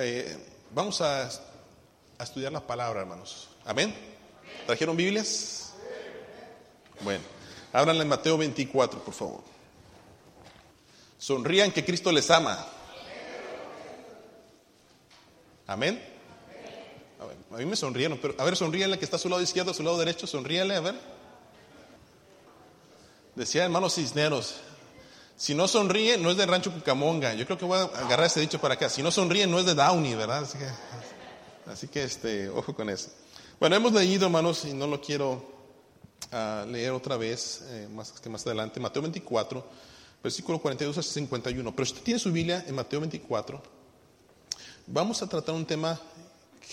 Eh, vamos a, estudiar la palabra, hermanos. Amén. ¿Trajeron Biblias? Bueno, ábranla en Mateo 24, por favor. Sonrían que Cristo les ama. Amén. A, mí me sonrieron, pero a ver, sonríenle que está a su lado izquierdo, a su lado derecho, sonríenle, a ver. Decía hermano Cisneros, si no sonríe, no es de Rancho Cucamonga. Yo creo que voy a agarrar ese dicho para acá. Si no sonríe, no es de Downey, ¿verdad? Así que, este, ojo con eso. Bueno, hemos leído, hermanos, y no lo quiero uh, leer otra vez, eh, más que más adelante, Mateo 24, versículo 42 a 51. Pero si usted tiene su Biblia en Mateo 24, vamos a tratar un tema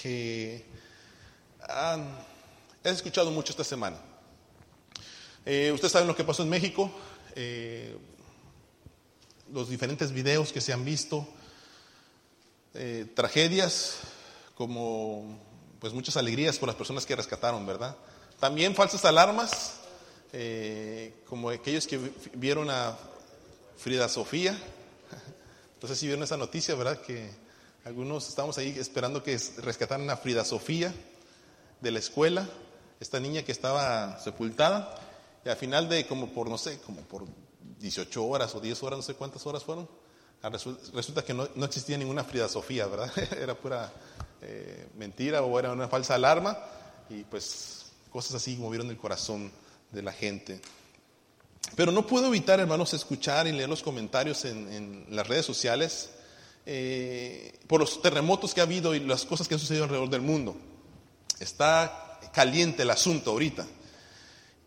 que he escuchado mucho esta semana. Eh, Ustedes saben lo que pasó en México, eh, los diferentes videos que se han visto, eh, tragedias como pues muchas alegrías por las personas que rescataron, ¿verdad? También falsas alarmas, eh, como aquellos que vieron a Frida Sofía. Entonces si vieron esa noticia, ¿verdad? Que algunos estábamos ahí esperando que rescataran a Frida Sofía de la escuela, esta niña que estaba sepultada. Y al final de como por, no sé, como por 18 horas o 10 horas, no sé cuántas horas fueron, resulta que no, no existía ninguna Frida Sofía, ¿verdad? Era pura eh, mentira o era una falsa alarma. Y pues cosas así movieron el corazón de la gente. Pero no puedo evitar, hermanos, escuchar y leer los comentarios en, en las redes sociales eh, por los terremotos que ha habido y las cosas que han sucedido alrededor del mundo. Está caliente el asunto ahorita.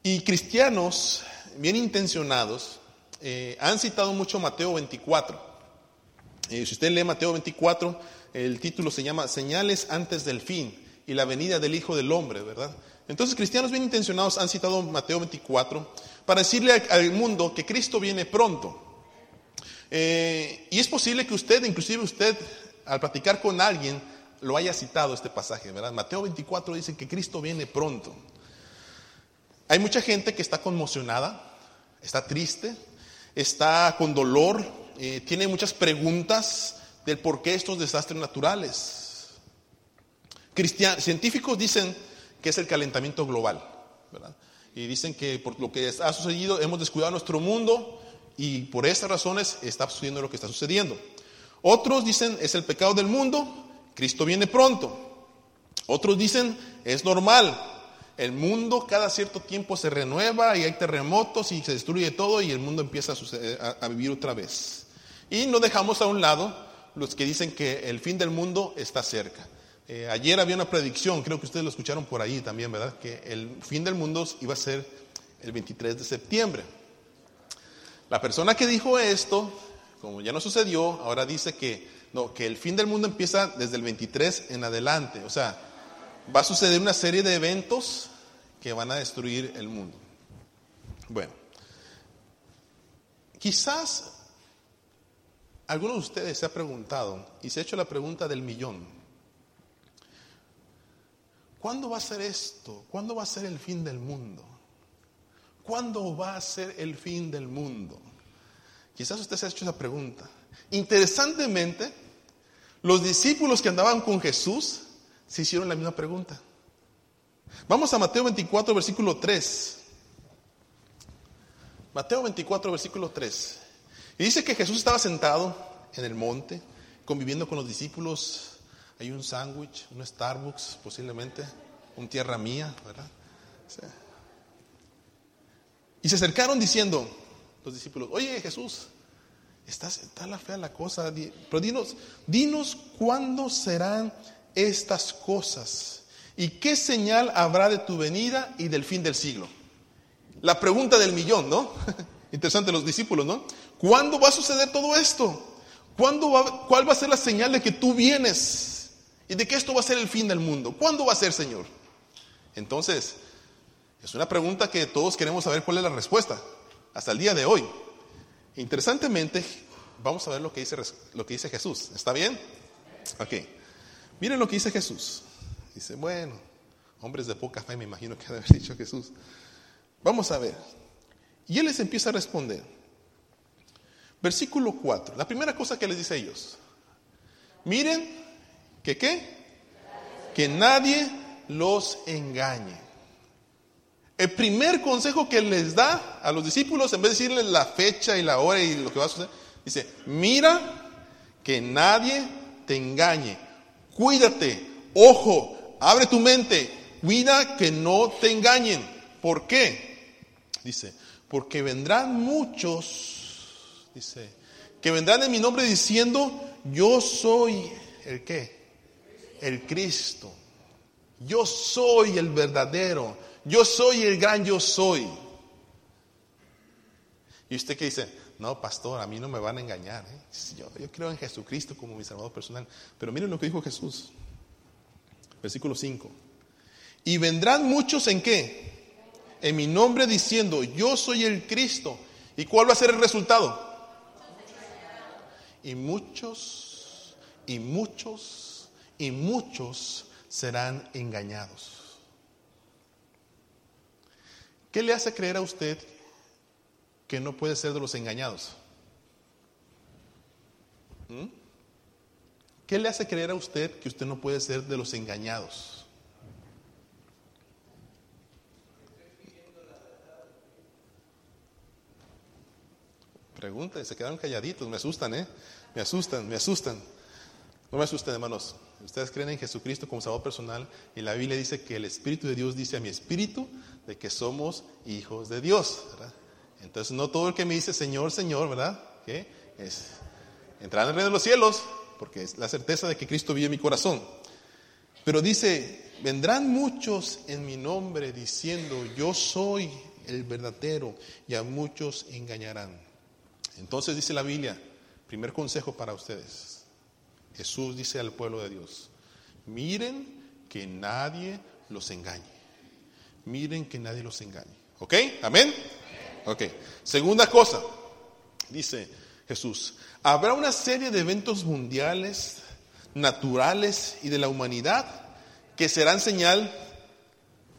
Y cristianos bien intencionados eh, han citado mucho Mateo 24. Eh, si usted lee Mateo 24, el título se llama Señales antes del fin y la venida del Hijo del Hombre, ¿verdad? Entonces cristianos bien intencionados han citado Mateo 24 para decirle al mundo que Cristo viene pronto. Eh, y es posible que usted, inclusive usted, al platicar con alguien, lo haya citado este pasaje, ¿verdad? Mateo 24 dice que Cristo viene pronto. Hay mucha gente que está conmocionada, está triste, está con dolor, eh, tiene muchas preguntas del por qué estos desastres naturales. Cristian, científicos dicen que es el calentamiento global, ¿verdad? Y dicen que por lo que ha sucedido hemos descuidado nuestro mundo y por esas razones está sucediendo lo que está sucediendo. Otros dicen es el pecado del mundo, Cristo viene pronto. Otros dicen es normal, el mundo cada cierto tiempo se renueva y hay terremotos y se destruye todo y el mundo empieza a, a, vivir otra vez. Y no dejamos a un lado los que dicen que el fin del mundo está cerca. Eh, ayer había una predicción, creo que ustedes lo escucharon por ahí también, ¿verdad? Que el fin del mundo iba a ser el 23 de septiembre. La persona que dijo esto, como ya no sucedió, ahora dice que, no, que el fin del mundo empieza desde el 23 en adelante. O sea, va a suceder una serie de eventos que van a destruir el mundo. Bueno, quizás algunos de ustedes se ha preguntado y se ha hecho la pregunta del millón. ¿Cuándo va a ser esto? ¿Cuándo va a ser el fin del mundo? ¿Cuándo va a ser el fin del mundo? Quizás usted se ha hecho esa pregunta. Interesantemente, los discípulos que andaban con Jesús se hicieron la misma pregunta. Vamos a Mateo 24, versículo 3. Mateo 24, versículo 3. Y dice que Jesús estaba sentado en el monte, conviviendo con los discípulos. Hay un sándwich, un Starbucks, posiblemente, un tierra mía, ¿verdad? Y se acercaron diciendo los discípulos, oye Jesús, está, está la fea la cosa, pero dinos, dinos cuándo serán estas cosas y qué señal habrá de tu venida y del fin del siglo. La pregunta del millón, ¿no? Interesante los discípulos, ¿no? ¿Cuándo va a suceder todo esto? ¿Cuándo va, ¿Cuál va a ser la señal de que tú vienes? Y de que esto va a ser el fin del mundo. ¿Cuándo va a ser, Señor? Entonces, es una pregunta que todos queremos saber cuál es la respuesta. Hasta el día de hoy. Interesantemente, vamos a ver lo que dice, lo que dice Jesús. ¿Está bien? Ok. Miren lo que dice Jesús. Dice, bueno, hombres de poca fe me imagino que ha de haber dicho Jesús. Vamos a ver. Y él les empieza a responder. Versículo 4. La primera cosa que les dice a ellos. Miren ¿Que qué? Que nadie los engañe. El primer consejo que les da a los discípulos, en vez de decirles la fecha y la hora y lo que va a suceder, dice, mira que nadie te engañe. Cuídate, ojo, abre tu mente, cuida que no te engañen. ¿Por qué? Dice, porque vendrán muchos, dice, que vendrán en mi nombre diciendo, yo soy el qué? El Cristo. Yo soy el verdadero. Yo soy el gran yo soy. ¿Y usted qué dice? No, pastor, a mí no me van a engañar. ¿eh? Yo, creo en Jesucristo como mi salvador personal. Pero miren lo que dijo Jesús. Versículo 5. Y vendrán muchos en qué? En mi nombre diciendo, yo soy el Cristo. ¿Y cuál va a ser el resultado? Y muchos, y muchos, y muchos serán engañados. ¿Qué le hace creer a usted que no puede ser de los engañados? ¿Mm? ¿Qué le hace creer a usted que usted no puede ser de los engañados? Pregunta, se quedaron calladitos, me asustan, ¿eh? Me asustan, me asustan. No me asusten, hermanos. Ustedes creen en Jesucristo como Salvador personal y la Biblia dice que el Espíritu de Dios dice a mi espíritu de que somos hijos de Dios, ¿verdad? Entonces no todo el que me dice Señor, Señor, ¿verdad? Que es entrar en el reino de los cielos, porque es la certeza de que Cristo vive en mi corazón. Pero dice, vendrán muchos en mi nombre diciendo, yo soy el verdadero, y a muchos engañarán. Entonces dice la Biblia, primer consejo para ustedes. Jesús dice al pueblo de Dios, miren que nadie los engañe. Miren que nadie los engañe. ¿Ok? Amén. Ok. Segunda cosa, dice Jesús, habrá una serie de eventos mundiales, naturales y de la humanidad que serán señal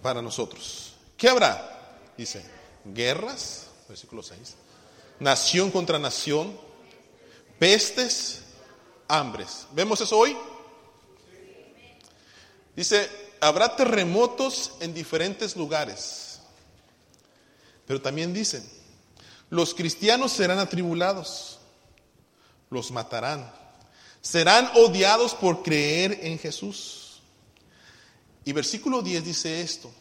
para nosotros. ¿Qué habrá? Dice, guerras, versículo 6, nación contra nación, pestes, hambres. ¿Vemos eso hoy? Dice, habrá terremotos en diferentes lugares. Pero también dicen, los cristianos serán atribulados, los matarán, serán odiados por creer en Jesús. Y versículo 10 dice esto,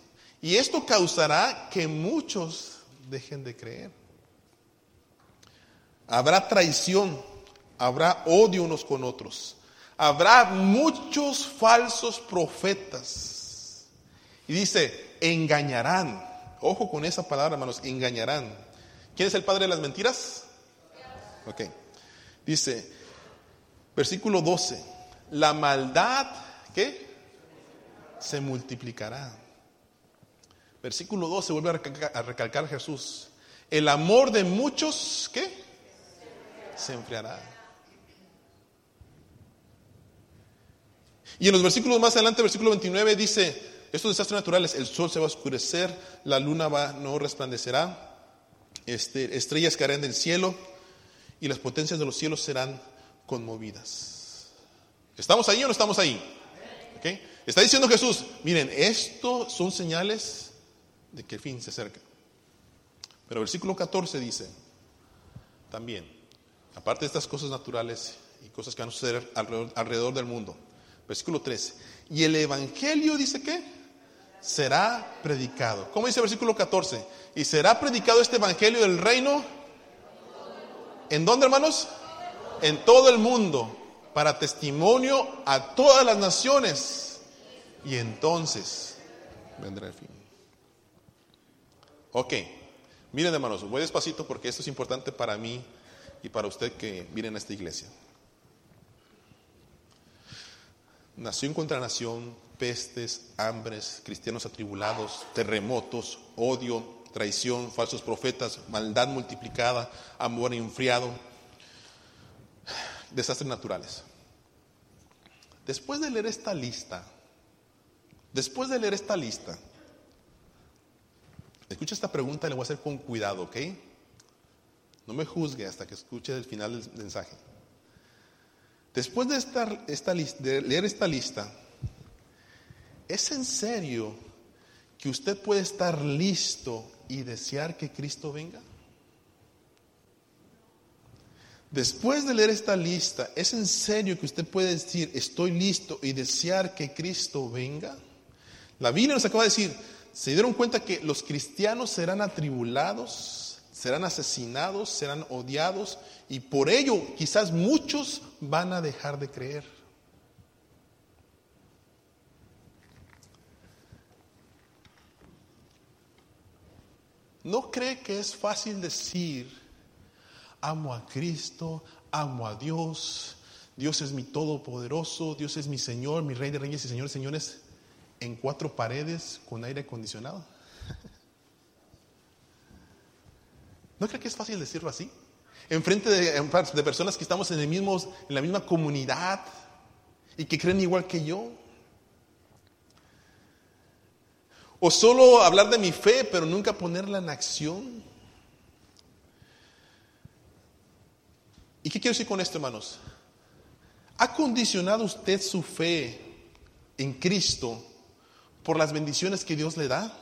y esto causará que muchos dejen de creer. Habrá traición, habrá odio unos con otros, habrá muchos falsos profetas. Y dice, engañarán. Ojo con esa palabra, hermanos, engañarán. ¿Quién es el padre de las mentiras? Ok. Dice, versículo 12, la maldad, ¿qué? Se multiplicará. Versículo 12 vuelve a recalcar, a recalcar Jesús. El amor de muchos, ¿qué? Se enfriará. Y en los versículos más adelante, versículo 29 dice, estos desastres naturales, el sol se va a oscurecer, la luna va, no resplandecerá, este, estrellas caerán del cielo y las potencias de los cielos serán conmovidas. ¿Estamos ahí o no estamos ahí? ¿Okay? Está diciendo Jesús, miren, esto son señales de que el fin se acerca. Pero versículo 14 dice, también, aparte de estas cosas naturales y cosas que van a suceder alrededor, alrededor del mundo, Versículo 13. Y el Evangelio dice que será predicado. ¿Cómo dice el versículo 14? Y será predicado este Evangelio del reino. ¿En dónde, hermanos? En todo el mundo, para testimonio a todas las naciones. Y entonces vendrá el fin. Ok, miren hermanos, voy despacito porque esto es importante para mí y para usted que viene a esta iglesia. nación contra nación, pestes, hambres, cristianos atribulados, terremotos, odio, traición, falsos profetas, maldad multiplicada, amor enfriado, desastres naturales. Después de leer esta lista, después de leer esta lista, escucha esta pregunta y le voy a hacer con cuidado, ¿ok? No me juzgue hasta que escuche el final del mensaje. Después de, esta de leer esta lista, ¿es en serio que usted puede estar listo y desear que Cristo venga? Después de leer esta lista, ¿es en serio que usted puede decir, estoy listo y desear que Cristo venga? La Biblia nos acaba de decir, ¿se dieron cuenta que los cristianos serán atribulados, serán asesinados, serán odiados y por ello quizás muchos van a dejar de creer? ¿No cree que es fácil decir, amo a Cristo, amo a Dios, Dios es mi todopoderoso, Dios es mi Señor, mi Rey de Reyes y Señores, señores, en cuatro paredes con aire acondicionado? ¿No cree que es fácil decirlo así? Enfrente de, de personas que estamos en, el mismo, en la misma comunidad y que creen igual que yo. O solo hablar de mi fe, pero nunca ponerla en acción. ¿Y qué quiero decir con esto, hermanos? ¿Ha condicionado usted su fe en Cristo por las bendiciones que Dios le da?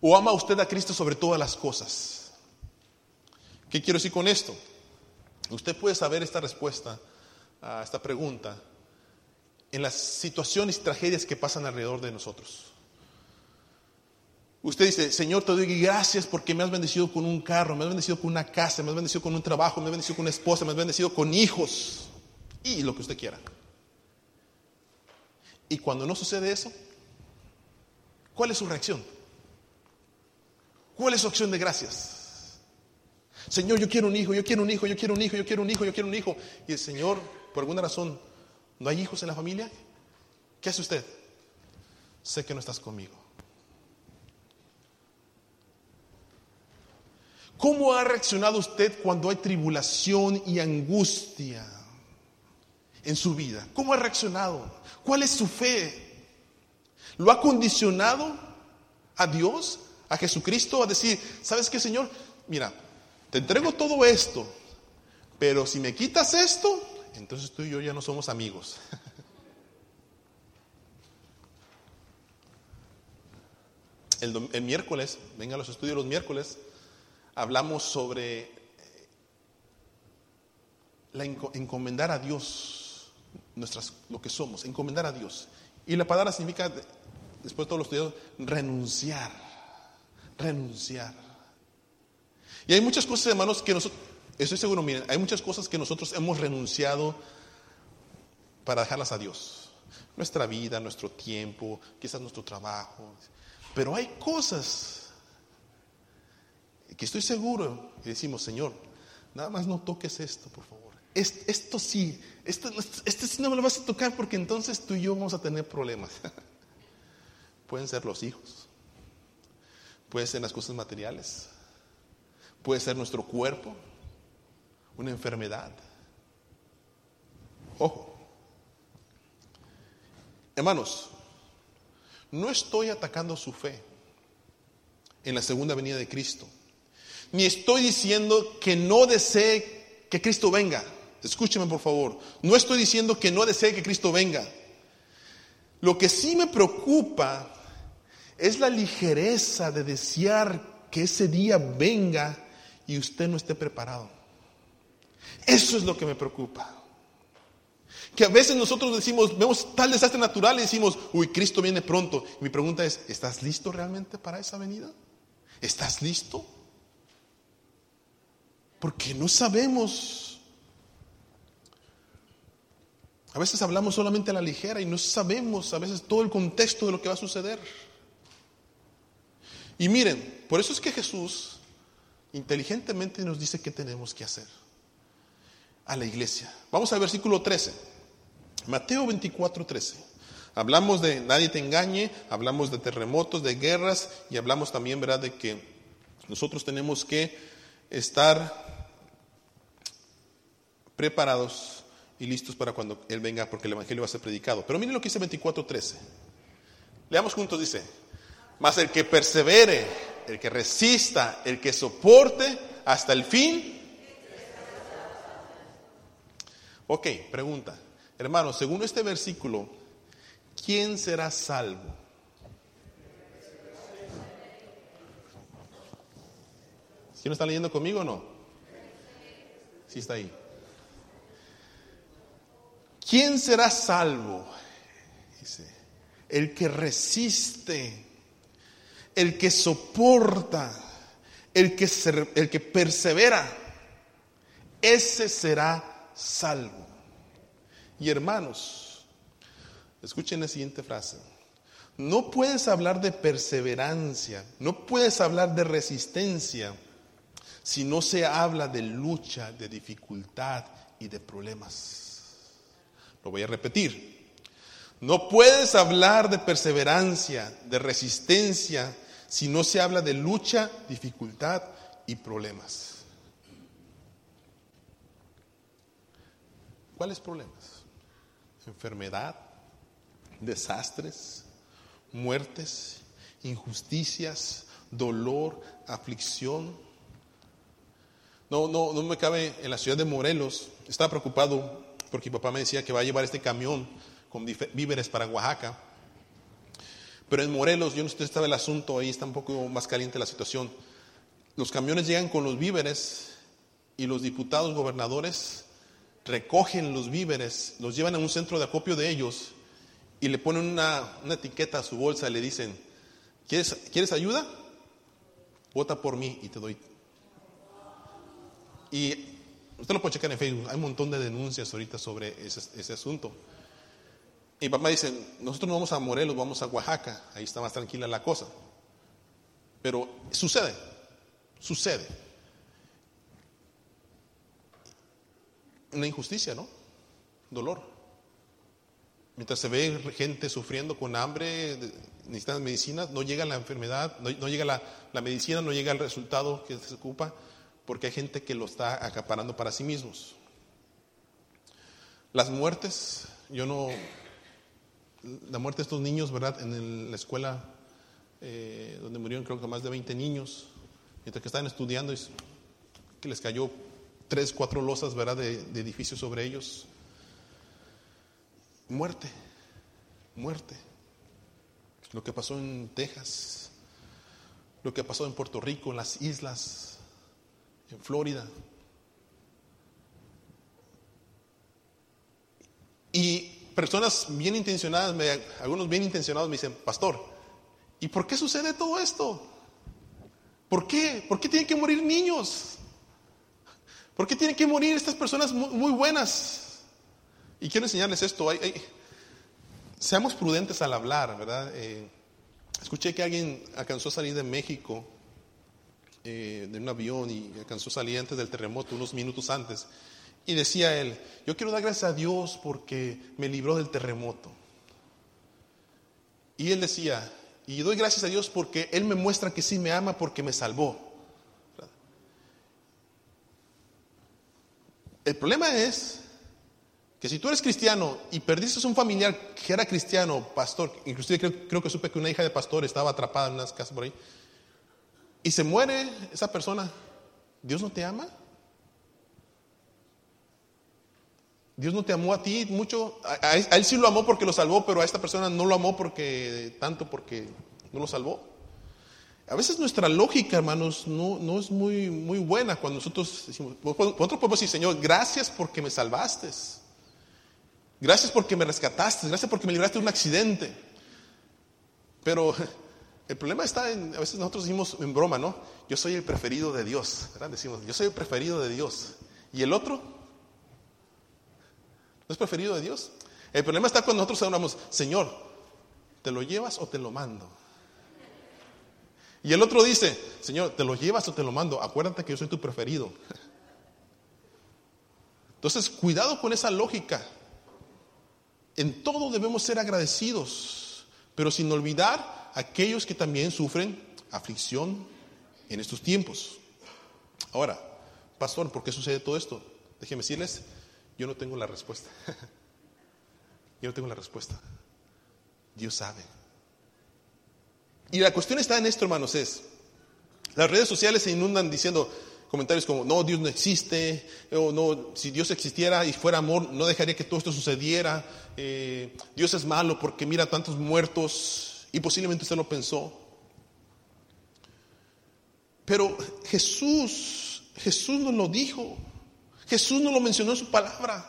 ¿O ama usted a Cristo sobre todas las cosas? ¿Qué quiero decir con esto? Usted puede saber esta respuesta a esta pregunta en las situaciones y tragedias que pasan alrededor de nosotros. Usted dice, Señor, te doy gracias porque me has bendecido con un carro, me has bendecido con una casa, me has bendecido con un trabajo, me has bendecido con una esposa, me has bendecido con hijos y lo que usted quiera. Y cuando no sucede eso, ¿cuál es su reacción? ¿Cuál es su acción de gracias? Señor, yo quiero un hijo, yo quiero un hijo, yo quiero un hijo, yo quiero un hijo, yo quiero un hijo. Y el Señor, por alguna razón, ¿no hay hijos en la familia? ¿Qué hace usted? Sé que no estás conmigo. ¿Cómo ha reaccionado usted cuando hay tribulación y angustia en su vida? ¿Cómo ha reaccionado? ¿Cuál es su fe? ¿Lo ha condicionado a Dios, a Jesucristo, a decir, ¿sabes qué, Señor? Mira, te entrego todo esto, pero si me quitas esto, entonces tú y yo ya no somos amigos. El, el miércoles, venga a los estudios los miércoles, hablamos sobre eh, encomendar a Dios nuestras, lo que somos, encomendar a Dios. Y la palabra significa, después de todos los estudios, renunciar, renunciar. Y hay muchas cosas, hermanos, que nosotros, estoy seguro, miren, hay muchas cosas que nosotros hemos renunciado para dejarlas a Dios. Nuestra vida, nuestro tiempo, quizás nuestro trabajo. Pero hay cosas que estoy seguro y decimos, Señor, nada más no toques esto, por favor. Esto, sí, esto, este sí no me lo vas a tocar porque entonces tú y yo vamos a tener problemas. Pueden ser los hijos, pueden ser las cosas materiales, puede ser nuestro cuerpo, una enfermedad. Ojo, hermanos, no estoy atacando su fe en la segunda venida de Cristo ni estoy diciendo que no desee que Cristo venga. Escúcheme por favor. No estoy diciendo que no desee que Cristo venga. Lo que sí me preocupa es la ligereza de desear que ese día venga y usted no esté preparado. Eso es lo que me preocupa. Que a veces nosotros decimos, vemos tal desastre natural y decimos, uy, Cristo viene pronto. Y mi pregunta es, ¿estás listo realmente para esa venida? ¿Estás listo? Porque no sabemos. A veces hablamos solamente a la ligera y no sabemos a veces todo el contexto de lo que va a suceder. Y miren, por eso es que Jesús inteligentemente nos dice qué tenemos que hacer a la iglesia. Vamos al versículo 13. Mateo 24, 13. Hablamos de nadie te engañe, hablamos de terremotos, de guerras y hablamos también, ¿verdad?, de que nosotros tenemos que estar preparados y listos para cuando Él venga, porque el Evangelio va a ser predicado. Pero miren lo que dice 24.13. Leamos juntos, dice, mas el que persevere, el que resista, el que soporte hasta el fin. Ok, pregunta. Hermanos, según este versículo, ¿quién será salvo? ¿Sí no está leyendo conmigo o no? Sí está ahí. ¿Quién será salvo? Dice, el que resiste, el que soporta, el que, el que persevera, ese será salvo. Y hermanos, escuchen la siguiente frase. No puedes hablar de perseverancia, no puedes hablar de resistencia si no se habla de lucha, de dificultad y de problemas. Lo voy a repetir. No puedes hablar de perseverancia, de resistencia, si no se habla de lucha, dificultad y problemas. ¿Cuáles problemas? Enfermedad, desastres, muertes, injusticias, dolor, aflicción. No, no, no me cabe en la ciudad de Morelos. Estaba preocupado porque mi papá me decía que va a llevar este camión con víveres para Oaxaca. Pero en Morelos, yo no sé estaba el asunto, ahí está un poco más caliente la situación. Los camiones llegan con los víveres y los diputados gobernadores recogen los víveres, los llevan a un centro de acopio de ellos y le ponen una, etiqueta a su bolsa y le dicen, ¿quieres, ¿quieres ayuda? Vota por mí y te doy. Y usted lo puede checar en Facebook, hay un montón de denuncias ahorita sobre ese, asunto. Y papá dice, nosotros no vamos a Morelos, vamos a Oaxaca, ahí está más tranquila la cosa. Pero sucede, sucede. Una injusticia, ¿no? Dolor. Mientras se ve gente sufriendo con hambre, necesitan medicinas, no llega la enfermedad, no, llega la, medicina, no llega el resultado que se ocupa, porque hay gente que lo está acaparando para sí mismos. Las muertes, yo no, la muerte de estos niños, ¿verdad? En la escuela eh, donde murieron creo que más de 20 niños, mientras que estaban estudiando, que les cayó tres, cuatro losas, ¿verdad? De, de edificios sobre ellos. Muerte, muerte. Lo que pasó en Texas, lo que pasó en Puerto Rico, en las islas, en Florida. Y personas bien intencionadas, algunos bien intencionados me dicen, pastor, ¿y por qué sucede todo esto? ¿Por qué? ¿Por qué tienen que morir niños? ¿Por qué tienen que morir estas personas muy, buenas? Y quiero enseñarles esto. seamos prudentes al hablar, ¿verdad? Eh, escuché que alguien alcanzó a salir de México eh, de un avión y alcanzó a salir antes del terremoto, unos minutos antes. Y decía él, yo quiero dar gracias a Dios porque me libró del terremoto. Y él decía, y doy gracias a Dios porque Él me muestra que sí me ama porque me salvó. El problema es que si tú eres cristiano y perdiste a un familiar que era cristiano, pastor, inclusive creo, creo, que supe que una hija de pastor estaba atrapada en unas casas por ahí, y se muere esa persona, ¿Dios no te ama? Dios no te amó a ti mucho. A, él sí lo amó porque lo salvó, pero a esta persona no lo amó porque tanto porque no lo salvó. A veces nuestra lógica, hermanos, no, no es muy, muy buena cuando nosotros decimos, nosotros podemos decir, Señor, gracias porque me salvaste. Gracias porque me rescataste. Gracias porque me libraste de un accidente. Pero el problema está en, a veces nosotros decimos en broma, ¿no? Yo soy el preferido de Dios. Decimos, yo soy el preferido de Dios. ¿Y el otro? es preferido de Dios? El problema está cuando nosotros hablamos, Señor, ¿te lo llevas o te lo mando? Y el otro dice, Señor, ¿te lo llevas o te lo mando? Acuérdate que yo soy tu preferido. Entonces, cuidado con esa lógica. En todo debemos ser agradecidos, pero sin olvidar aquellos que también sufren aflicción en estos tiempos. Ahora, pastor, ¿por qué sucede todo esto? Déjenme decirles, yo no tengo la respuesta. Yo no tengo la respuesta. Dios sabe. Y la cuestión está en esto, hermanos, es, las redes sociales se inundan diciendo, comentarios como, no, Dios no existe, o no, si Dios existiera y fuera amor, no dejaría que todo esto sucediera, eh, Dios es malo porque mira tantos muertos, y posiblemente usted lo pensó. Pero Jesús, Jesús nos lo dijo, Jesús nos lo mencionó en su palabra.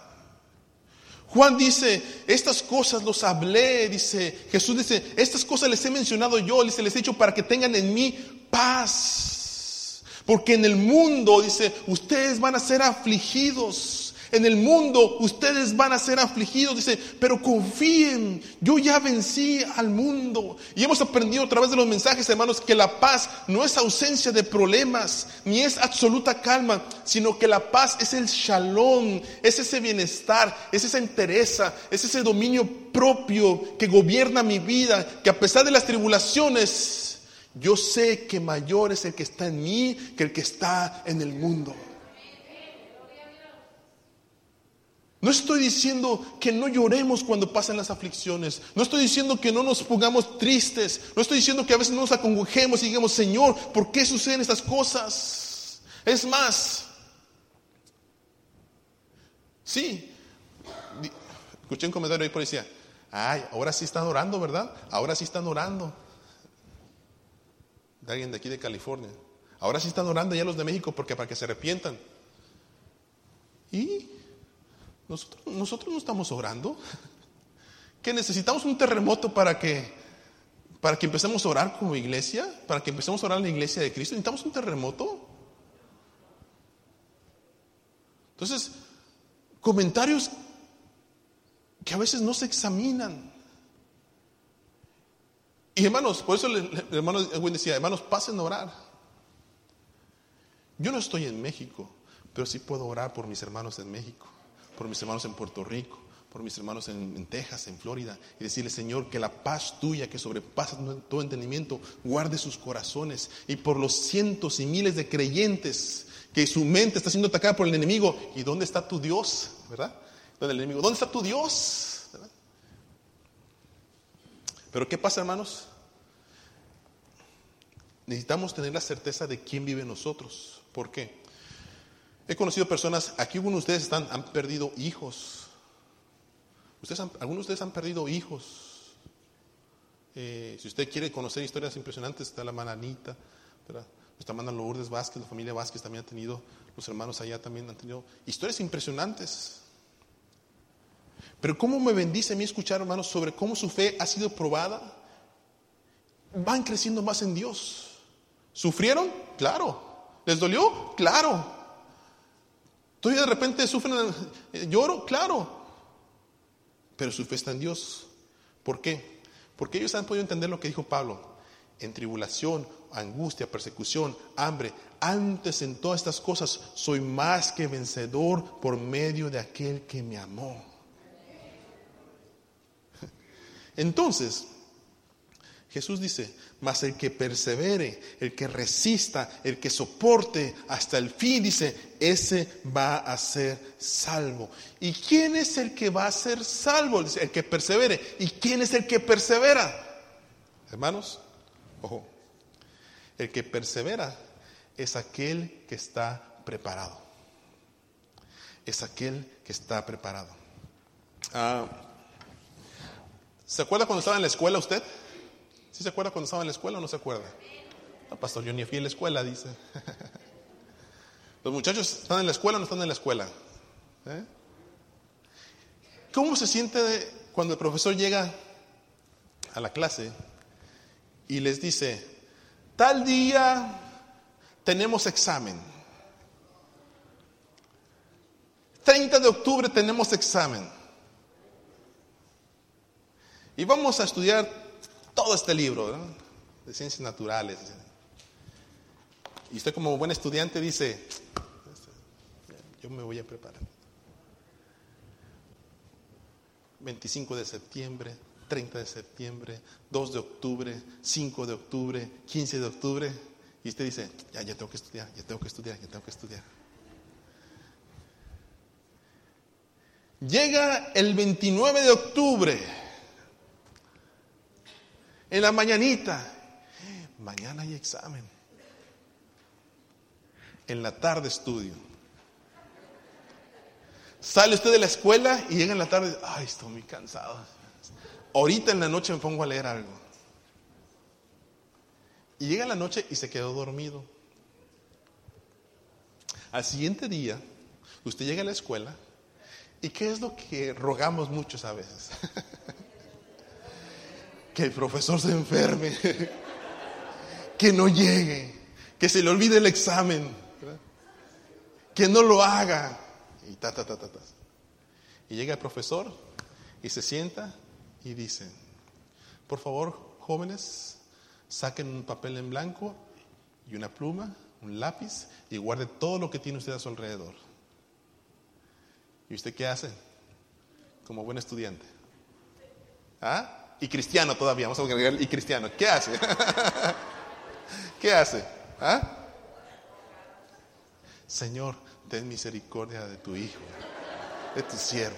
Juan dice, estas cosas los hablé, dice, Jesús dice, estas cosas les he mencionado yo, les he dicho para que tengan en mí paz. Porque en el mundo, dice, ustedes van a ser afligidos. En el mundo ustedes van a ser afligidos, dice, pero confíen, yo ya vencí al mundo. Y hemos aprendido a través de los mensajes, hermanos, que la paz no es ausencia de problemas, ni es absoluta calma, sino que la paz es el shalom, es ese bienestar, es esa entereza, es ese dominio propio que gobierna mi vida, que a pesar de las tribulaciones, yo sé que mayor es el que está en mí que el que está en el mundo. No estoy diciendo que no lloremos cuando pasan las aflicciones. No estoy diciendo que no nos pongamos tristes. No estoy diciendo que a veces no nos acongojemos y digamos, Señor, ¿por qué suceden estas cosas? Es más, sí, escuché un comentario ahí por decía, ay, ahora sí están orando, ¿verdad? Ahora sí están orando. De alguien de aquí de California. Ahora sí están orando ya los de México porque para que se arrepientan. ¿Y? Nosotros, no estamos orando. Que necesitamos un terremoto para que, para que empecemos a orar como iglesia, para que empecemos a orar en la iglesia de Cristo. Necesitamos un terremoto. Entonces, comentarios que a veces no se examinan. Y hermanos, por eso el hermano decía, hermanos, pasen a orar. Yo no estoy en México, pero sí puedo orar por mis hermanos en México por mis hermanos en Puerto Rico, por mis hermanos en, Texas, en Florida, y decirle, Señor, que la paz tuya, que sobrepasa todo entendimiento, guarde sus corazones. Y por los cientos y miles de creyentes que su mente está siendo atacada por el enemigo, ¿y dónde está tu Dios? ¿Verdad? ¿Dónde el enemigo? ¿Dónde está tu Dios? Pero ¿qué pasa, hermanos? Necesitamos tener la certeza de quién vive en nosotros. ¿Por qué? He conocido personas, aquí algunos de ustedes están, han perdido hijos. Ustedes algunos de ustedes han perdido hijos. Eh, si usted quiere conocer historias impresionantes, está la mananita, ¿verdad? nuestra hermana Lourdes Vázquez, la familia Vázquez también ha tenido, los hermanos allá también han tenido historias impresionantes. Pero cómo me bendice a mí escuchar, hermanos, sobre cómo su fe ha sido probada. Van creciendo más en Dios. ¿Sufrieron? Claro. ¿Les dolió? Claro. ¿Todavía de repente sufren, eh, lloro? Claro. Pero su fe está en Dios. ¿Por qué? Porque ellos han podido entender lo que dijo Pablo. En tribulación, angustia, persecución, hambre, antes en todas estas cosas soy más que vencedor por medio de aquel que me amó. Entonces, Jesús dice, mas el que persevere, el que resista, el que soporte hasta el fin, dice, ese va a ser salvo. ¿Y quién es el que va a ser salvo? Dice, el que persevere. ¿Y quién es el que persevera? Hermanos, ojo, el que persevera es aquel que está preparado. Es aquel que está preparado. Ah, ¿Se acuerda cuando estaba en la escuela usted? ¿Sí se acuerda cuando estaba en la escuela o no se acuerda? No, pastor, yo ni fui a la escuela, dice. Los muchachos están en la escuela o no están en la escuela. ¿Eh? ¿Cómo se siente cuando el profesor llega a la clase y les dice, tal día tenemos examen? 30 de octubre tenemos examen. Y vamos a estudiar todo este libro de ciencias naturales. Y usted como buen estudiante dice, yo me voy a preparar. 25 de septiembre, 30 de septiembre, 2 de octubre, 5 de octubre, 15 de octubre. Y usted dice, ya, ya tengo que estudiar, ya tengo que estudiar, ya tengo que estudiar. Llega el 29 de octubre en la mañanita. Mañana hay examen. En la tarde estudio. Sale usted de la escuela y llega en la tarde, ay, estoy muy cansado. Ahorita en la noche me pongo a leer algo. Y llega la noche y se quedó dormido. Al siguiente día, usted llega a la escuela y ¿qué es lo que rogamos muchos a veces? que el profesor se enferme, que no llegue, que se le olvide el examen, que no lo haga. Y ta, ta, ta, ta, ta. Y llega el profesor y se sienta y dice, por favor, jóvenes, saquen un papel en blanco y una pluma, un lápiz y guarde todo lo que tiene usted a su alrededor. ¿Y usted qué hace? Como buen estudiante. ¿Ah? Y cristiano todavía, vamos a agregar y cristiano. ¿Qué hace? ¿Qué hace? ¿Ah? Señor, ten misericordia de tu hijo, de tu siervo.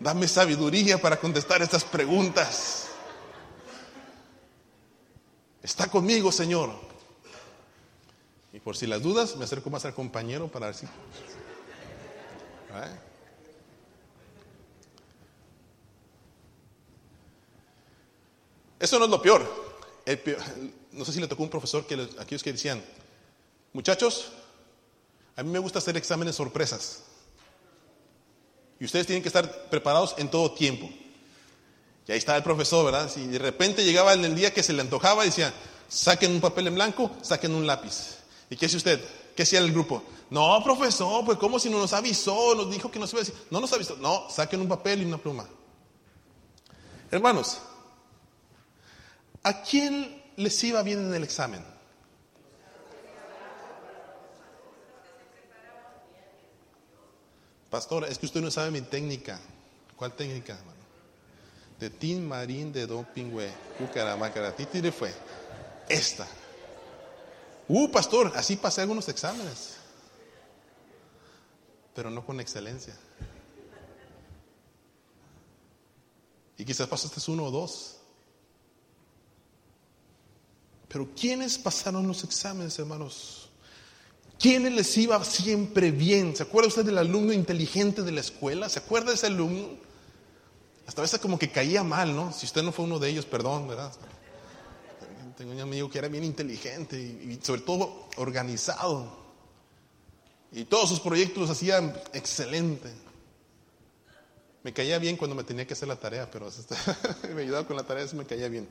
Dame sabiduría para contestar estas preguntas. Está conmigo, Señor. Y por si las dudas, me acerco más al compañero para decir. ¿Ah? Eso no es lo peor. No sé si le tocó un profesor que aquellos que decían, muchachos, a mí me gusta hacer exámenes sorpresas. Y ustedes tienen que estar preparados en todo tiempo. Y ahí estaba el profesor, ¿verdad? Si de repente llegaba en el día que se le antojaba, decía, saquen un papel en blanco, saquen un lápiz. ¿Y qué hace usted? ¿Qué hacía el grupo? No, profesor, pues como si no nos avisó, nos dijo que nos iba a decir. No nos avisó. No, saquen un papel y una pluma. Hermanos, ¿A quién les iba bien en el examen? Pastor, es que usted no sabe mi técnica. ¿Cuál técnica, hermano? De Tin Marín de Doping, güey. Titire fue. Esta. Uh, pastor, así pasé algunos exámenes. Pero no con excelencia. Y quizás pasaste uno o dos. Pero ¿quiénes pasaron los exámenes, hermanos? ¿Quiénes les iba siempre bien? ¿Se acuerda usted del alumno inteligente de la escuela? ¿Se acuerda de ese alumno? Hasta a veces como que caía mal, ¿no? Si usted no fue uno de ellos, perdón, ¿verdad? Tengo un amigo que era bien inteligente y, sobre todo organizado. Y todos sus proyectos los hacían excelente. Me caía bien cuando me tenía que hacer la tarea, pero me ayudaba con la tarea, eso me caía bien.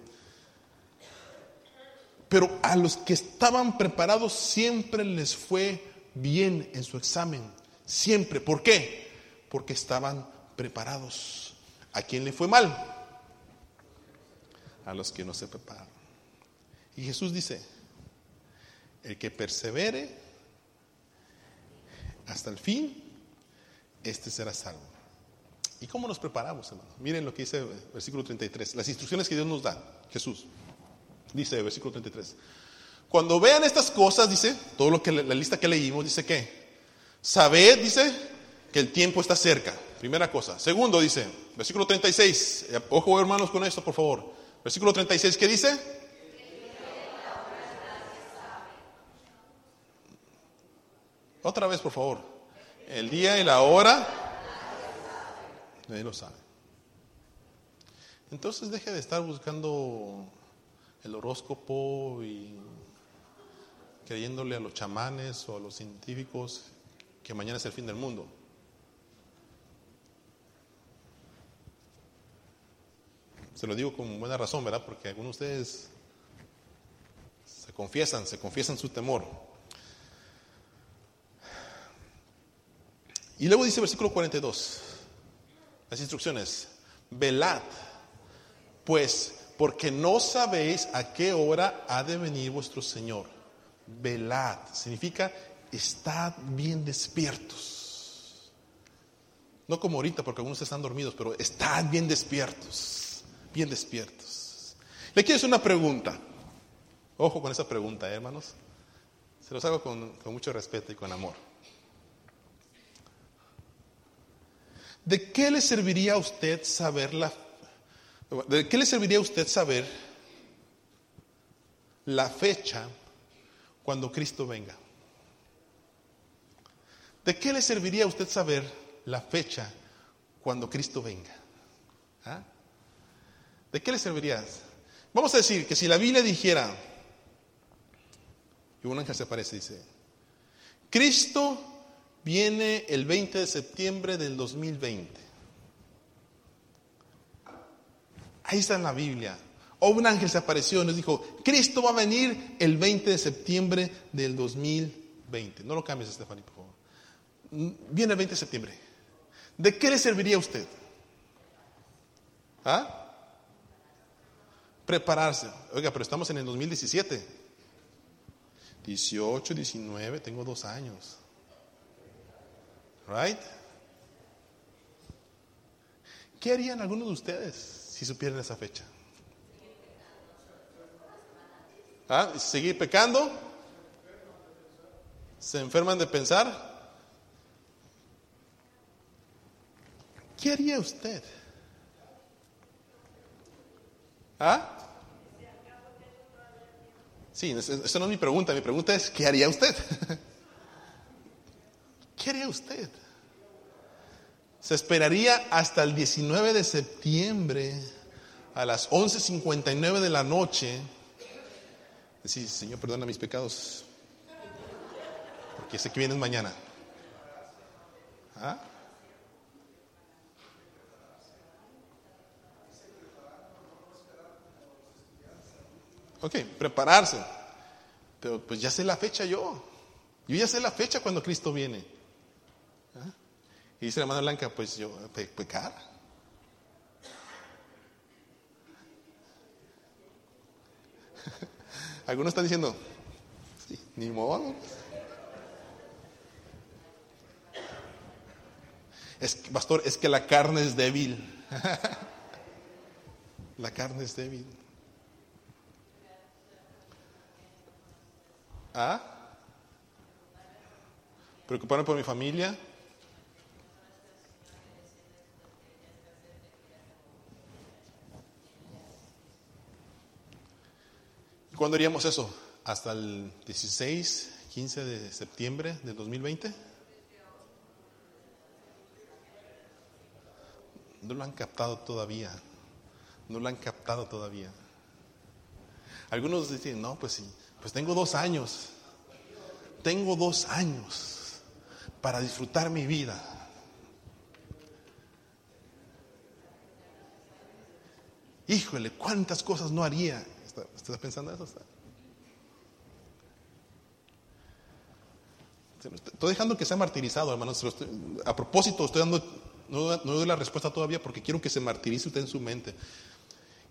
Pero a los que estaban preparados siempre les fue bien en su examen. Siempre. ¿Por qué? Porque estaban preparados. ¿A quién le fue mal? A los que no se prepararon. Y Jesús dice, el que persevere hasta el fin, este será salvo. ¿Y cómo nos preparamos, hermano? Miren lo que dice el versículo 33, las instrucciones que Dios nos da, Jesús. Dice, versículo 33. Cuando vean estas cosas, dice, todo lo que la lista que leímos, dice que, sabed, dice, que el tiempo está cerca. Primera cosa. Segundo, dice, versículo 36. Eh, ojo, hermanos, con esto, por favor. Versículo 36, ¿qué dice? Otra vez, por favor. El día y la hora, nadie lo sabe. Entonces deje de estar buscando el horóscopo y creyéndole a los chamanes o a los científicos que mañana es el fin del mundo. Se lo digo con buena razón, ¿verdad? Porque algunos de ustedes se confiesan, se confiesan su temor. Y luego dice versículo 42, las instrucciones, velad, pues porque no sabéis a qué hora ha de venir vuestro Señor. Velad, significa estad bien despiertos. No como ahorita, porque algunos están dormidos, pero estad bien despiertos, bien despiertos. Le quiero hacer una pregunta. Ojo con esa pregunta, ¿eh, hermanos. Se los hago con, mucho respeto y con amor. ¿De qué le serviría a usted saber la ¿De qué le serviría a usted saber la fecha cuando Cristo venga? ¿De qué le serviría a usted saber la fecha cuando Cristo venga? ¿Ah? ¿De qué le serviría? Vamos a decir que si la Biblia dijera, y un ángel se aparece dice, Cristo viene el 20 de septiembre del 2020. Ahí está en la Biblia. O un ángel se apareció y nos dijo, Cristo va a venir el 20 de septiembre del 2020. No lo cambies, Stephanie, por favor. Viene el 20 de septiembre. ¿De qué le serviría a usted? ¿Ah? Prepararse. Oiga, pero estamos en el 2017. 18, 19, tengo dos años. Right? ¿Qué harían algunos de ustedes si supieran esa fecha? ¿Ah? ¿Seguir pecando? ¿Se enferman de pensar? ¿Qué haría usted? ¿Ah? Sí, esa no es mi pregunta. Mi pregunta es, ¿qué haría usted? ¿Qué haría usted? Se esperaría hasta el 19 de septiembre a las 11.59 de la noche. Decir, Señor, perdona mis pecados. Porque sé que vienes mañana. ¿Ah? Ok, prepararse. Pero pues ya sé la fecha yo. Yo ya sé la fecha cuando Cristo viene. Y dice la hermana Blanca, pues yo, pecar. Algunos están diciendo, ni modo. Es, pastor, es que la carne es débil. la carne es débil. ¿Ah? Preocuparme por mi familia. ¿Cuándo haríamos eso? ¿Hasta el 16, 15 de septiembre del 2020? No lo han captado todavía. No lo han captado todavía. Algunos dicen, no, pues sí, pues tengo dos años. Tengo dos años para disfrutar mi vida. Híjole, cuántas cosas no haría. ¿Estás pensando eso? Estoy dejando que sea martirizado, hermanos. A propósito, estoy dando, no, no doy la respuesta todavía porque quiero que se martirice usted en su mente.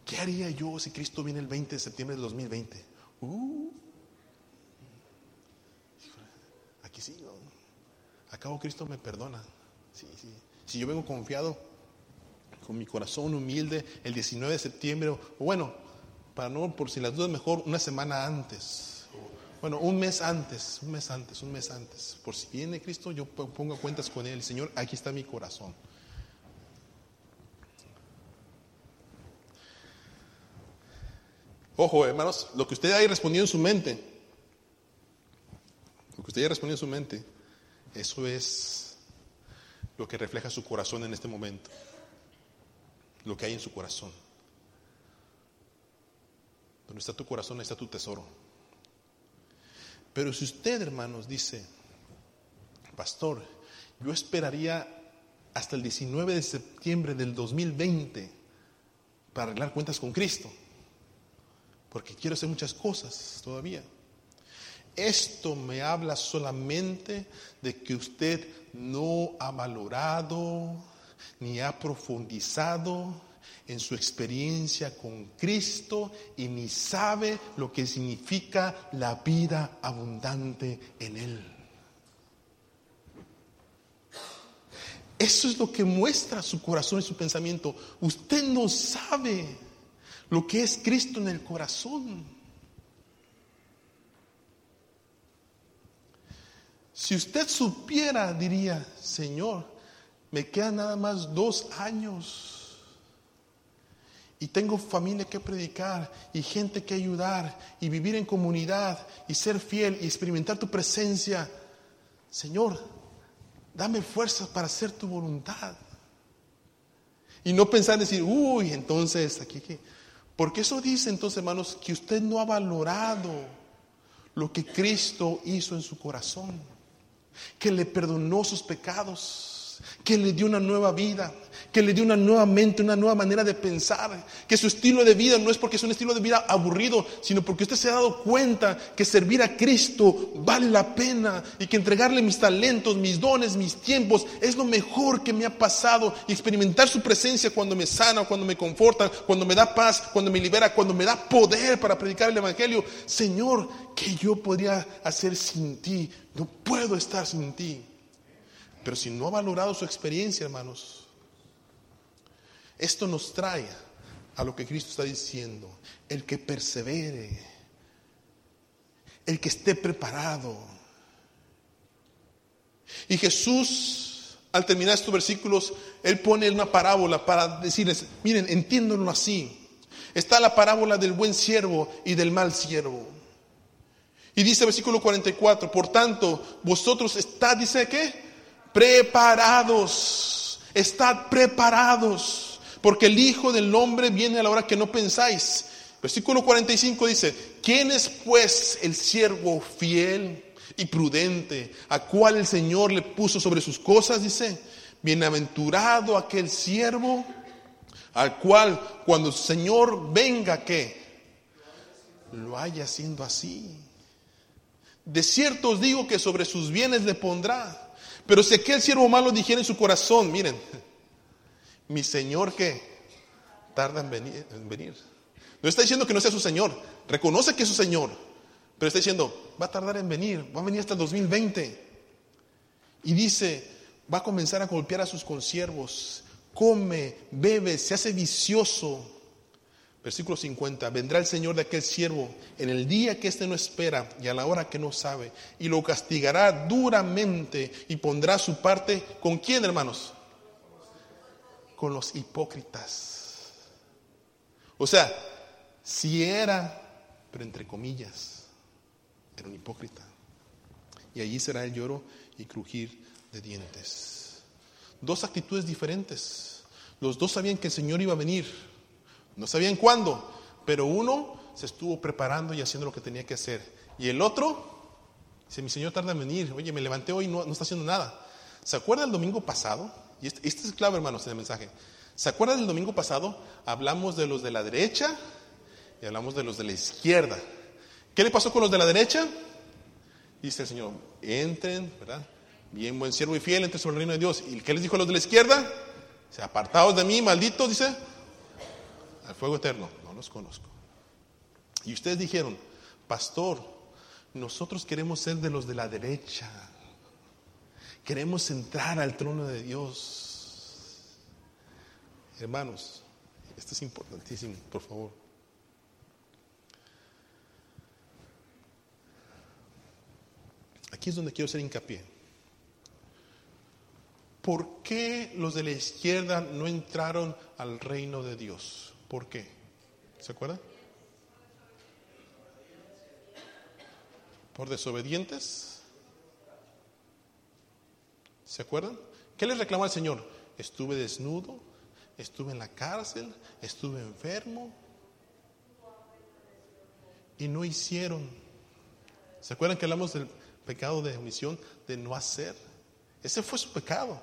¿Qué haría yo si Cristo viene el 20 de septiembre del 2020? Uh, aquí sí. Acabo Cristo me perdona. Si yo vengo confiado, con mi corazón humilde, el 19 de septiembre, o bueno, no, por si las dudas, mejor una semana antes. Bueno, un mes antes, un mes antes, un mes antes. Por si viene Cristo, yo pongo cuentas con Él. Señor, aquí está mi corazón. Ojo, hermanos, lo que usted haya respondido en su mente, lo que usted haya respondido en su mente, eso es lo que refleja su corazón en este momento, lo que hay en su corazón. Donde está tu corazón, ahí está tu tesoro. Pero si usted, hermanos, dice, pastor, yo esperaría hasta el 19 de septiembre del 2020 para arreglar cuentas con Cristo porque quiero hacer muchas cosas todavía. Esto me habla solamente de que usted no ha valorado ni ha profundizado en su experiencia con Cristo y ni sabe lo que significa la vida abundante en Él. Eso es lo que muestra su corazón y su pensamiento. Usted no sabe lo que es Cristo en el corazón. Si usted supiera, diría, Señor, me quedan nada más dos años y tengo familia que predicar y gente que ayudar y vivir en comunidad y ser fiel y experimentar tu presencia. Señor, Dame fuerzas para hacer tu voluntad. Y no pensar en decir, uy, entonces aquí, aquí. Porque eso dice entonces, hermanos, que usted no ha valorado lo que Cristo hizo en su corazón, que le perdonó sus pecados que le dio una nueva vida, que le dio una nueva mente, una nueva manera de pensar, que su estilo de vida no es porque es un estilo de vida aburrido, sino porque usted se ha dado cuenta que servir a Cristo vale la pena y que entregarle mis talentos, mis dones, mis tiempos es lo mejor que me ha pasado experimentar su presencia cuando me sana, cuando me conforta, cuando me da paz, cuando me libera, cuando me da poder para predicar el Evangelio. Señor, que yo podría hacer sin ti? No puedo estar sin ti. Pero si no ha valorado su experiencia, hermanos, esto nos trae a lo que Cristo está diciendo. El que persevere, el que esté preparado. Y Jesús, al terminar estos versículos, Él pone una parábola para decirles, miren, entiéndanlo así. Está la parábola del buen siervo y del mal siervo. Y dice versículo 44, por tanto, vosotros está, dice que preparados, estad preparados, porque el Hijo del Hombre viene a la hora que no pensáis. Versículo 45 dice, ¿quién es pues el siervo fiel y prudente a cual el Señor le puso sobre sus cosas? Dice, bienaventurado aquel siervo al cual cuando el Señor venga, que lo haya haciendo así. De cierto os digo que sobre sus bienes le pondrá. Pero si aquel siervo malo dijera en su corazón, miren, mi Señor que tarda en venir, No está diciendo que no sea su Señor, reconoce que es su Señor, pero está diciendo, va a tardar en venir, va a venir hasta el 2020. Y dice, va a comenzar a golpear a sus consiervos, come, bebe, se hace vicioso. Versículo 50, vendrá el Señor de aquel siervo en el día que éste no espera y a la hora que no sabe, y lo castigará duramente y pondrá su parte con quién, hermanos? Con los hipócritas. O sea, si era, pero entre comillas, era un hipócrita. Y allí será el lloro y crujir de dientes. Dos actitudes diferentes. Los dos sabían que el Señor iba a venir no sabían cuándo, pero uno se estuvo preparando y haciendo lo que tenía que hacer. Y el otro, dice, mi Señor tarda en venir, oye, me levanté hoy y no, está haciendo nada. ¿Se acuerda el domingo pasado? Y este, este, es clave, hermanos, en el mensaje. ¿Se acuerda del domingo pasado? Hablamos de los de la derecha y hablamos de los de la izquierda. ¿Qué le pasó con los de la derecha? Dice el Señor, entren, ¿verdad? Bien, buen siervo y fiel, entren sobre el reino de Dios. ¿Y qué les dijo a los de la izquierda? Se apartados de mí, malditos, dice, al fuego eterno, no los conozco. Y ustedes dijeron, pastor, nosotros queremos ser de los de la derecha, queremos entrar al trono de Dios. Hermanos, esto es importantísimo, por favor. Aquí es donde quiero hacer hincapié. ¿Por qué los de la izquierda no entraron al reino de Dios? ¿Por qué? ¿Se acuerdan? ¿Por desobedientes? ¿Se acuerdan? ¿Qué les reclamó al Señor? Estuve desnudo, estuve en la cárcel, estuve enfermo y no hicieron. ¿Se acuerdan que hablamos del pecado de omisión, de no hacer? Ese fue su pecado.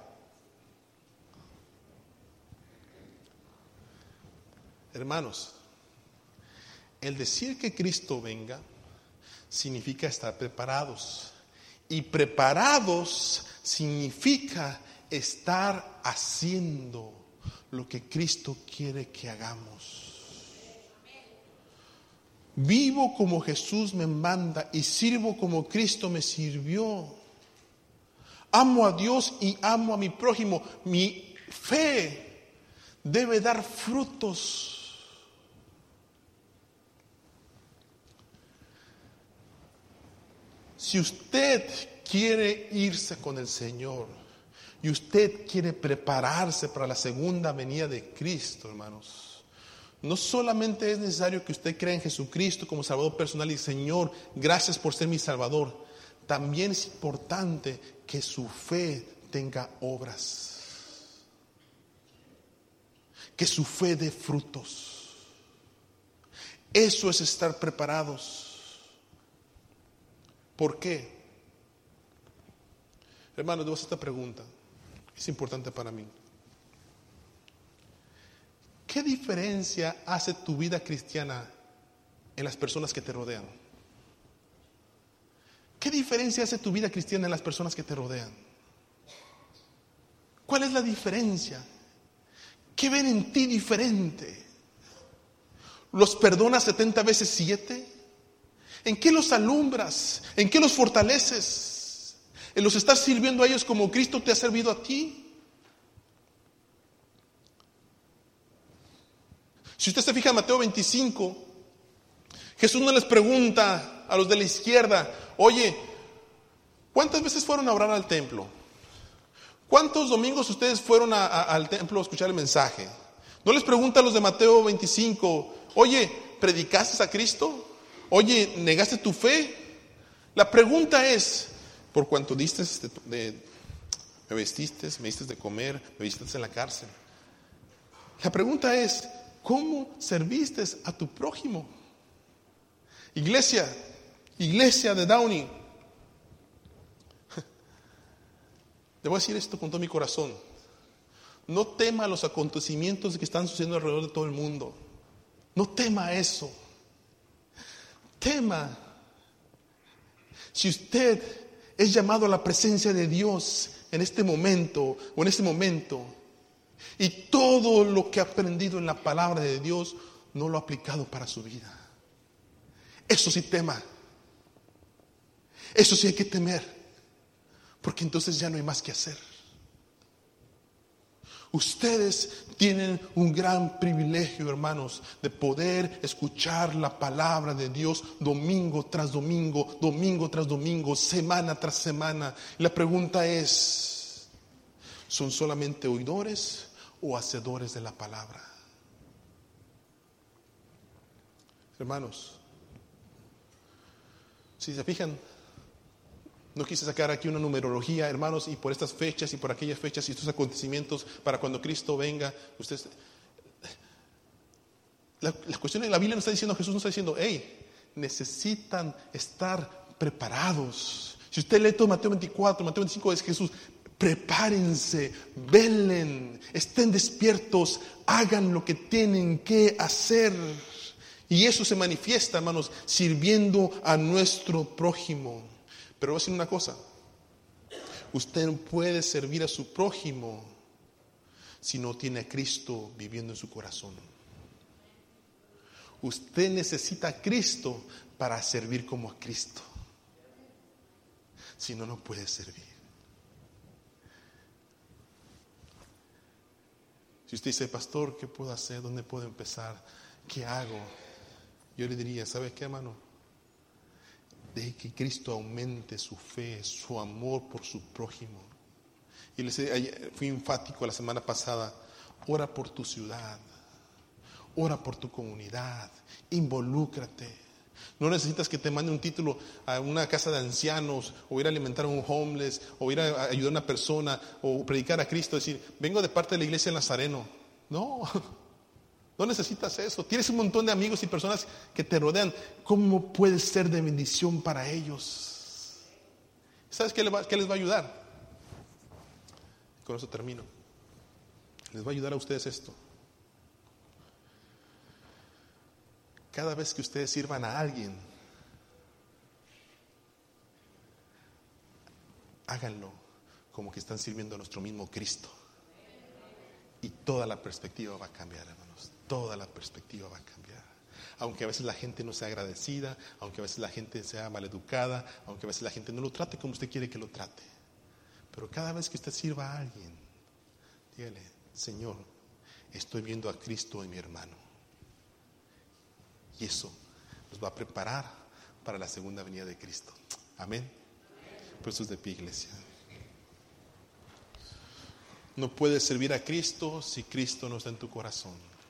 Hermanos, el decir que Cristo venga significa estar preparados. Y preparados significa estar haciendo lo que Cristo quiere que hagamos. Vivo como Jesús me manda y sirvo como Cristo me sirvió. Amo a Dios y amo a mi prójimo. Mi fe debe dar frutos. Si usted quiere irse con el Señor y usted quiere prepararse para la segunda venida de Cristo, hermanos, no solamente es necesario que usted crea en Jesucristo como Salvador personal y Señor, gracias por ser mi Salvador. También es importante que su fe tenga obras. Que su fe dé frutos. Eso es estar preparados. ¿Por qué? Hermanos, debo hacer esta pregunta. Es importante para mí. ¿Qué diferencia hace tu vida cristiana en las personas que te rodean? ¿Qué diferencia hace tu vida cristiana en las personas que te rodean? ¿Cuál es la diferencia? ¿Qué ven en ti diferente? ¿Los perdonas 70 veces 7? ¿En qué los alumbras? ¿En qué los fortaleces? ¿En los estás sirviendo a ellos como Cristo te ha servido a ti? Si usted se fija en Mateo 25, Jesús no les pregunta a los de la izquierda, oye, ¿cuántas veces fueron a orar al templo? ¿Cuántos domingos ustedes fueron al templo a escuchar el mensaje? No les pregunta a los de Mateo 25, oye, ¿predicaste a Cristo? Oye, ¿negaste tu fe? La pregunta es, ¿por cuánto diste, de, me vestiste, me diste de comer, me vististe en la cárcel? La pregunta es, ¿cómo serviste a tu prójimo? Iglesia, iglesia de Downey. Te voy a decir esto con todo mi corazón. No tema los acontecimientos que están sucediendo alrededor de todo el mundo. No tema eso. Tema si usted es llamado a la presencia de Dios en este momento o en este momento y todo lo que ha aprendido en la palabra de Dios no lo ha aplicado para su vida. Eso sí tema. Eso sí hay que temer. Porque entonces ya no hay más que hacer. Ustedes tienen un gran privilegio, hermanos, de poder escuchar la palabra de Dios domingo tras domingo, domingo tras domingo, semana tras semana. La pregunta es, ¿son solamente oidores o hacedores de la palabra? Hermanos, si se fijan, no quise sacar aquí una numerología, hermanos, y por estas fechas y por aquellas fechas y estos acontecimientos, para cuando Cristo venga, ustedes... La, cuestión en la Biblia no está diciendo, Jesús no está diciendo, hey, necesitan estar preparados. Si usted lee todo Mateo 24, Mateo 25 es Jesús, prepárense, velen, estén despiertos, hagan lo que tienen que hacer. Y eso se manifiesta, hermanos, sirviendo a nuestro prójimo. Pero voy a decir una cosa, usted no puede servir a su prójimo si no tiene a Cristo viviendo en su corazón. Usted necesita a Cristo para servir como a Cristo. Si no, no puede servir. Si usted dice, pastor, ¿qué puedo hacer? ¿Dónde puedo empezar? ¿Qué hago? Yo le diría, ¿sabes qué, hermano? Deje que Cristo aumente su fe, su amor por su prójimo. Y les fui enfático la semana pasada, ora por tu ciudad, ora por tu comunidad, involúcrate. No necesitas que te mande un título a una casa de ancianos, o ir a alimentar a un homeless, o ir a ayudar a una persona, o predicar a Cristo, decir, vengo de parte de la iglesia de Nazareno. No, No necesitas eso. Tienes un montón de amigos y personas que te rodean. ¿Cómo puedes ser de bendición para ellos? ¿Sabes qué, les va a ayudar? Con eso termino. Les va a ayudar a ustedes esto. Cada vez que ustedes sirvan a alguien, háganlo como que están sirviendo a nuestro mismo Cristo. Y toda la perspectiva va a cambiar, hermanos toda la perspectiva va a cambiar. Aunque a veces la gente no sea agradecida, aunque a veces la gente sea maleducada, aunque a veces la gente no lo trate como usted quiere que lo trate. Pero cada vez que usted sirva a alguien, dígale, Señor, estoy viendo a Cristo en mi hermano. Y eso nos va a preparar para la segunda venida de Cristo. Amén. Por eso es de pie, iglesia. No puedes servir a Cristo si Cristo no está en tu corazón.